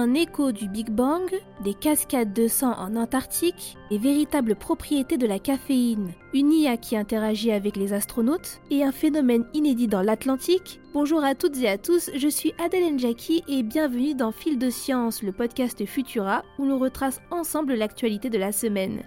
Un écho du Big Bang, des cascades de sang en Antarctique, les véritables propriétés de la caféine, une IA qui interagit avec les astronautes et un phénomène inédit dans l'Atlantique. Bonjour à toutes et à tous, je suis Adèle Njaki et bienvenue dans Fil de Science, le podcast Futura où nous retrace ensemble l'actualité de la semaine.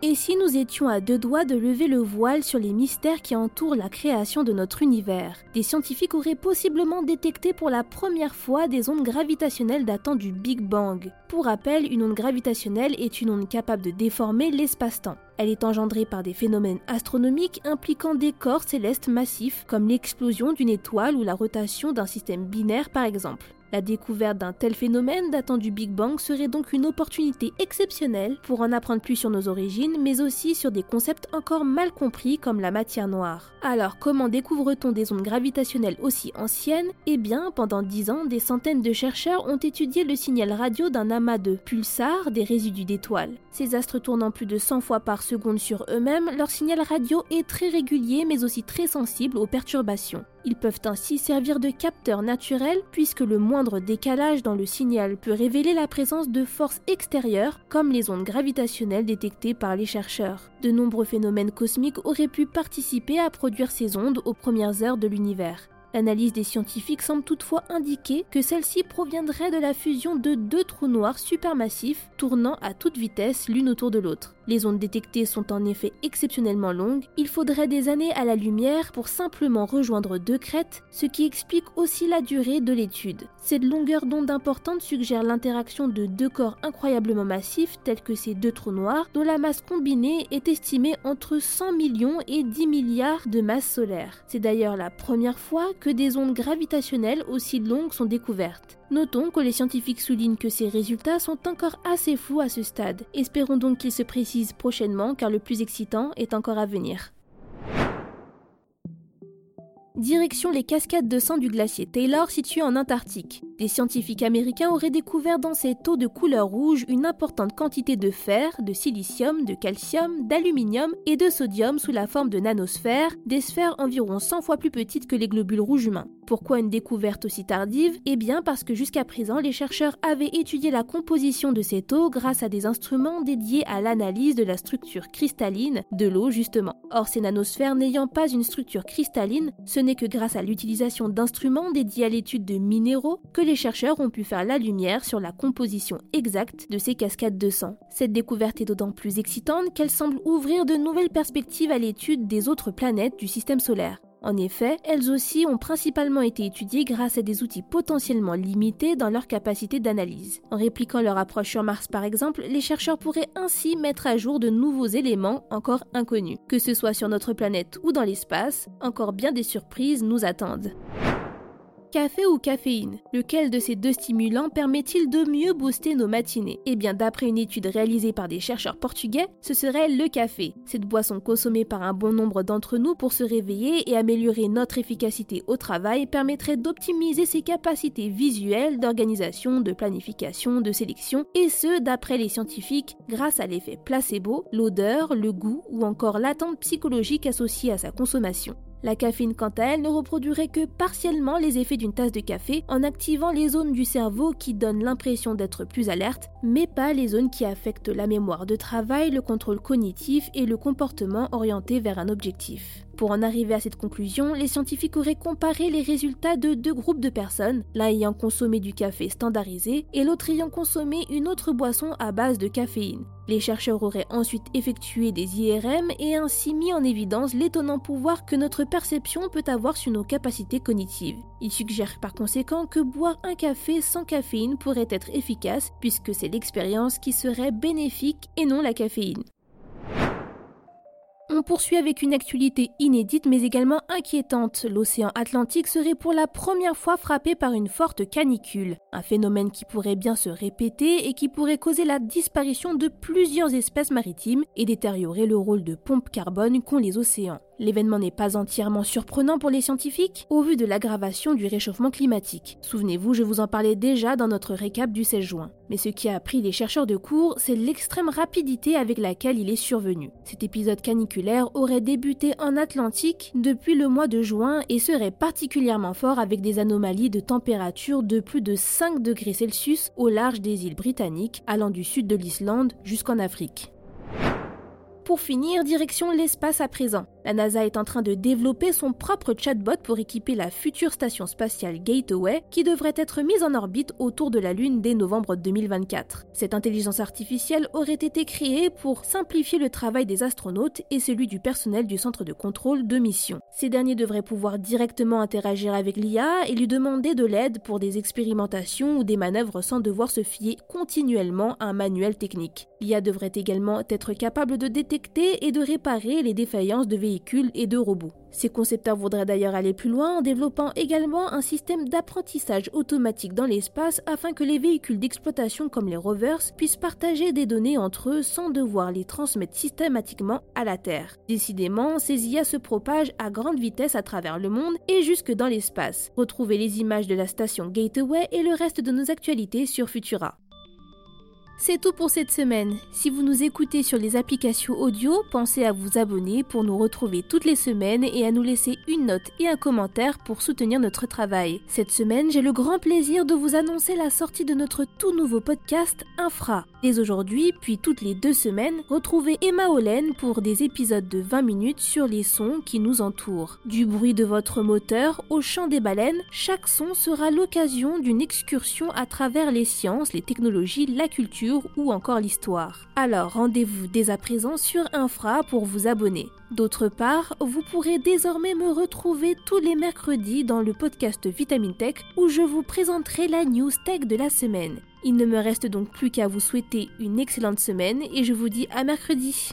Et si nous étions à deux doigts de lever le voile sur les mystères qui entourent la création de notre univers? Des scientifiques auraient possiblement détecté pour la première fois des ondes gravitationnelles datant du Big Bang. Pour rappel, une onde gravitationnelle est une onde capable de déformer l'espace-temps. Elle est engendrée par des phénomènes astronomiques impliquant des corps célestes massifs comme l'explosion d'une étoile ou la rotation d'un système binaire par exemple. La découverte d'un tel phénomène datant du Big Bang serait donc une opportunité exceptionnelle pour en apprendre plus sur nos origines, mais aussi sur des concepts encore mal compris comme la matière noire. Alors comment découvre-t-on des ondes gravitationnelles aussi anciennes? Eh bien, pendant dix ans, des centaines de chercheurs ont étudié le signal radio d'un amas de pulsars des résidus d'étoiles. Ces astres tournant plus de 100 fois par seconde sur eux-mêmes, leur signal radio est très régulier mais aussi très sensible aux perturbations. Ils peuvent ainsi servir de capteurs naturels puisque le moindre décalage dans le signal peut révéler la présence de forces extérieures comme les ondes gravitationnelles détectées par les chercheurs. De nombreux phénomènes cosmiques auraient pu participer à produire ces ondes aux premières heures de l'univers. L'analyse des scientifiques semble toutefois indiquer que celle-ci proviendrait de la fusion de deux trous noirs supermassifs tournant à toute vitesse l'une autour de l'autre. Les ondes détectées sont en effet exceptionnellement longues, il faudrait des années à la lumière pour simplement rejoindre deux crêtes, ce qui explique aussi la durée de l'étude. Cette longueur d'onde importante suggère l'interaction de deux corps incroyablement massifs tels que ces deux trous noirs, dont la masse combinée est estimée entre 100 millions et 10 milliards de masses solaires. C'est d'ailleurs la première fois que des ondes gravitationnelles aussi longues sont découvertes. Notons que les scientifiques soulignent que ces résultats sont encore assez flous à ce stade. Espérons donc qu'ils se précisent prochainement car le plus excitant est encore à venir. Direction les cascades de sang du glacier Taylor situé en Antarctique. Des scientifiques américains auraient découvert dans ces taux de couleur rouge une importante quantité de fer, de silicium, de calcium, d'aluminium et de sodium sous la forme de nanosphères, des sphères environ 100 fois plus petites que les globules rouges humains. Pourquoi une découverte aussi tardive? Eh bien parce que jusqu'à présent, les chercheurs avaient étudié la composition de ces taux grâce à des instruments dédiés à l'analyse de la structure cristalline de l'eau justement. Or, ces nanosphères n'ayant pas une structure cristalline, ce n'est que grâce à l'utilisation d'instruments dédiés à l'étude de minéraux que les chercheurs ont pu faire la lumière sur la composition exacte de ces cascades de sang. Cette découverte est d'autant plus excitante qu'elle semble ouvrir de nouvelles perspectives à l'étude des autres planètes du système solaire. En effet, elles aussi ont principalement été étudiées grâce à des outils potentiellement limités dans leur capacité d'analyse. En répliquant leur approche sur Mars par exemple, les chercheurs pourraient ainsi mettre à jour de nouveaux éléments encore inconnus. Que ce soit sur notre planète ou dans l'espace, encore bien des surprises nous attendent. Café ou caféine Lequel de ces deux stimulants permet-il de mieux booster nos matinées? Eh bien, d'après une étude réalisée par des chercheurs portugais, ce serait le café. Cette boisson consommée par un bon nombre d'entre nous pour se réveiller et améliorer notre efficacité au travail permettrait d'optimiser ses capacités visuelles, d'organisation, de planification, de sélection, et ce, d'après les scientifiques, grâce à l'effet placebo, l'odeur, le goût ou encore l'attente psychologique associée à sa consommation. La caféine, quant à elle, ne reproduirait que partiellement les effets d'une tasse de café en activant les zones du cerveau qui donnent l'impression d'être plus alerte, mais pas les zones qui affectent la mémoire de travail, le contrôle cognitif et le comportement orienté vers un objectif. Pour en arriver à cette conclusion, les scientifiques auraient comparé les résultats de deux groupes de personnes, l'un ayant consommé du café standardisé et l'autre ayant consommé une autre boisson à base de caféine. Les chercheurs auraient ensuite effectué des IRM et ainsi mis en évidence l'étonnant pouvoir que notre perception peut avoir sur nos capacités cognitives. Ils suggèrent par conséquent que boire un café sans caféine pourrait être efficace puisque c'est l'expérience qui serait bénéfique et non la caféine. On poursuit avec une actualité inédite mais également inquiétante. L'océan Atlantique serait pour la première fois frappé par une forte canicule, un phénomène qui pourrait bien se répéter et qui pourrait causer la disparition de plusieurs espèces maritimes et détériorer le rôle de pompe carbone qu'ont les océans. L'événement n'est pas entièrement surprenant pour les scientifiques au vu de l'aggravation du réchauffement climatique. Souvenez-vous, je vous en parlais déjà dans notre récap du 16 juin. Mais ce qui a pris les chercheurs de cours, c'est l'extrême rapidité avec laquelle il est survenu. Cet épisode caniculaire aurait débuté en Atlantique depuis le mois de juin et serait particulièrement fort avec des anomalies de température de plus de 5 degrés Celsius au large des îles britanniques, allant du sud de l'Islande jusqu'en Afrique. Pour finir, direction l'espace à présent. La NASA est en train de développer son propre chatbot pour équiper la future station spatiale Gateway qui devrait être mise en orbite autour de la Lune dès novembre 2024. Cette intelligence artificielle aurait été créée pour simplifier le travail des astronautes et celui du personnel du centre de contrôle de mission. Ces derniers devraient pouvoir directement interagir avec l'IA et lui demander de l'aide pour des expérimentations ou des manœuvres sans devoir se fier continuellement à un manuel technique. L'IA devrait également être capable de détecter et de réparer les défaillances de véhicules et de robots. Ces concepteurs voudraient d'ailleurs aller plus loin en développant également un système d'apprentissage automatique dans l'espace afin que les véhicules d'exploitation comme les rovers puissent partager des données entre eux sans devoir les transmettre systématiquement à la Terre. Décidément, ces IA se propagent à grande vitesse à travers le monde et jusque dans l'espace. Retrouvez les images de la station Gateway et le reste de nos actualités sur Futura. C'est tout pour cette semaine. Si vous nous écoutez sur les applications audio, pensez à vous abonner pour nous retrouver toutes les semaines et à nous laisser une note et un commentaire pour soutenir notre travail. Cette semaine, j'ai le grand plaisir de vous annoncer la sortie de notre tout nouveau podcast Infra. Dès aujourd'hui, puis toutes les deux semaines, retrouvez Emma Hollen pour des épisodes de 20 minutes sur les sons qui nous entourent. Du bruit de votre moteur au chant des baleines, chaque son sera l'occasion d'une excursion à travers les sciences, les technologies, la ou encore l'histoire. Alors rendez-vous dès à présent sur Infra pour vous abonner. D'autre part, vous pourrez désormais me retrouver tous les mercredis dans le podcast Vitamine Tech où je vous présenterai la news tech de la semaine. Il ne me reste donc plus qu'à vous souhaiter une excellente semaine et je vous dis à mercredi.